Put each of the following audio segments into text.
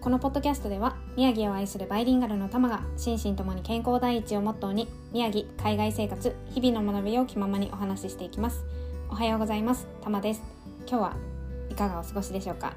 このポッドキャストでは宮城を愛するバイリンガルの玉が心身ともに健康第一をモットーに宮城海外生活日々の学びを気ままにお話ししていきます。おはようございます。玉です。今日はいかがお過ごしでしょうか？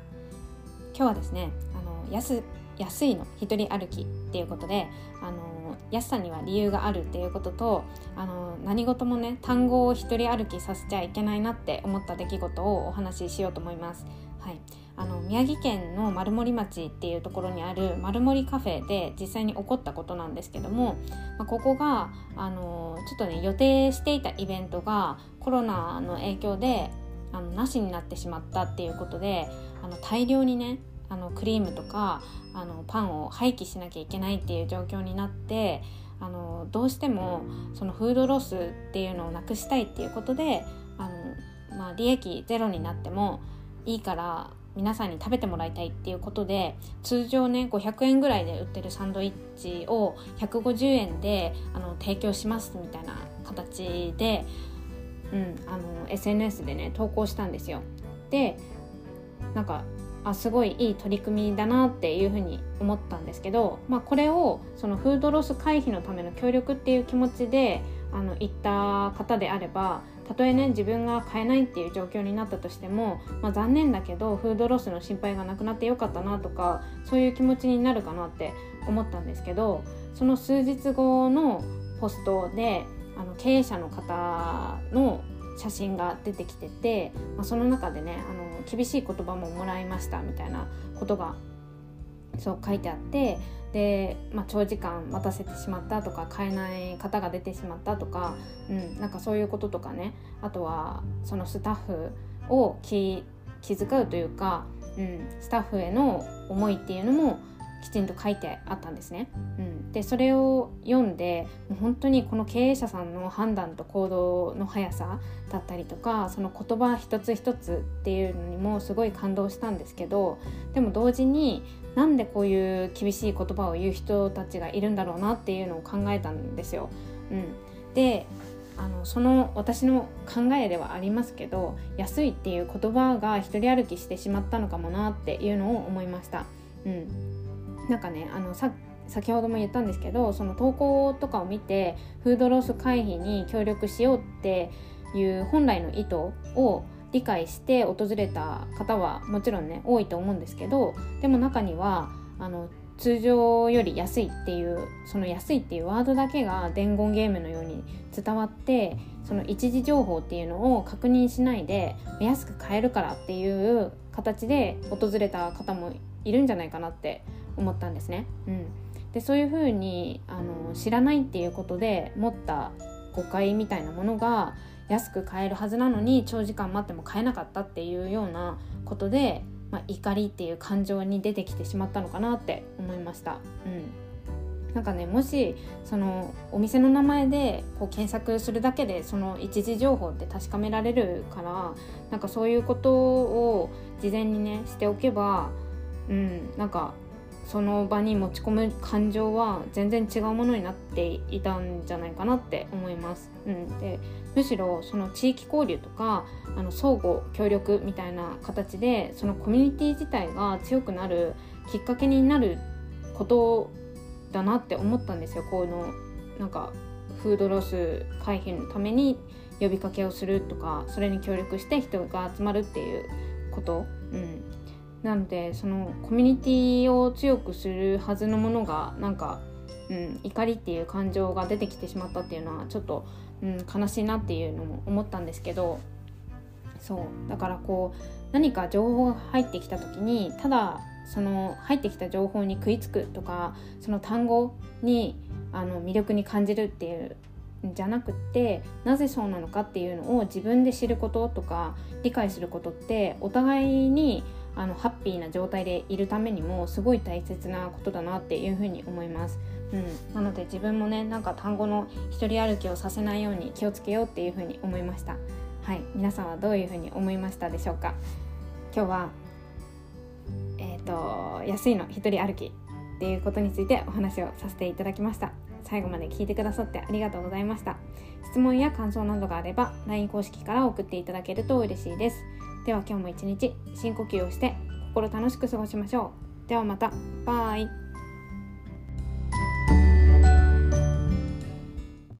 今日はですねあの安安いの一人歩きっていうことであの安さには理由があるっていうこととあの何事もね単語を一人歩きさせちゃいけないなって思った出来事をお話ししようと思います。はい、あの宮城県の丸森町っていうところにある丸森カフェで実際に起こったことなんですけども、まあ、ここがあのちょっとね予定していたイベントがコロナの影響であのなしになってしまったっていうことであの大量にねあのクリームとかあのパンを廃棄しなきゃいけないっていう状況になってあのどうしてもそのフードロスっていうのをなくしたいっていうことであの、まあ、利益ゼロになってもいいから皆さんに食べてもらいたいっていうことで通常ね500円ぐらいで売ってるサンドイッチを150円であの提供しますみたいな形で、うん、あの SNS でね投稿したんですよ。でなんかあすごいいい取り組みだなっていうふうに思ったんですけど、まあ、これをそのフードロス回避のための協力っていう気持ちであの行った方であればたとえね自分が買えないっていう状況になったとしても、まあ、残念だけどフードロスの心配がなくなってよかったなとかそういう気持ちになるかなって思ったんですけどその数日後のポストであの経営者の方の写真が出てきてて、まあ、その中でねあの厳しい言葉ももらいましたみたいなことがそう書いてあってで、まあ、長時間待たせてしまったとか買えない方が出てしまったとか、うん、なんかそういうこととかねあとはそのスタッフを気気遣うというか、うん、スタッフへの思いっていうのもきちんと書いてあったんですね。うん、でそれを読んでもう本当にこの経営者さんの判断と行動の速さだったりとかその言葉一つ一つっていうのにもすごい感動したんですけどでも同時になんでこういう厳しい言葉を言う人たちがいるんだろうなっていうのを考えたんですよ。うん、であのその私の考えではありますけど安いっていう言葉が一人歩きしてしまったのかもなっていうのを思いました。うん、なんかねあのさ先ほども言ったんですけどその投稿とかを見てフードロス回避に協力しようっていう本来の意図を理解して訪れた方はもちろんね多いと思うんですけどでも中にはあの通常より安いっていうその安いっていうワードだけが伝言ゲームのように伝わってその一時情報っていうのを確認しないで安く買えるからっていう形で訪れた方もいるんじゃないかなって思ったんですね。うん、でそういうふうにあの知らないっていうことで持った誤解みたいなものが安く買えるはずなのに長時間待っても買えなかったっていうようなことで、まあ、怒りっていう感情に出てきてしまったのかなって思いました。うんなんかねもしそのお店の名前でこう検索するだけでその一時情報って確かめられるからなんかそういうことを事前にねしておけばうんなんかその場に持ち込む感情は全然違うものになっていたんじゃないかなって思います。うん、でむしろその地域交流とかあの相互協力みたいな形でそのコミュニティ自体が強くなるきっかけになることだなって思ったんですよ。このなんかフードロス回避のために呼びかけをするとかそれに協力して人が集まるっていうこと、うん、なのでそのコミュニティを強くするはずのものがなんか、うん、怒りっていう感情が出てきてしまったっていうのはちょっと、うん、悲しいなっていうのも思ったんですけどそう。だからこう何か情報が入ってきた時にただその入ってきた情報に食いつくとかその単語にあの魅力に感じるっていうじゃなくってなぜそうなのかっていうのを自分で知ることとか理解することってお互いにあのハッピーな状態でいるためにもすごい大切なことだなっていうふうに思います。うん、なので自分もねなんか単語の一人歩きをさせないように気をつけようっていうふうに思いました。はい、皆さんはどういうふうに思いましたでしょうか？今日はえっ、ー、と安いの一人歩きっていうことについてお話をさせていただきました。最後まで聞いてくださってありがとうございました。質問や感想などがあれば LINE 公式から送っていただけると嬉しいです。では今日も一日深呼吸をして心楽しく過ごしましょう。ではまたバイ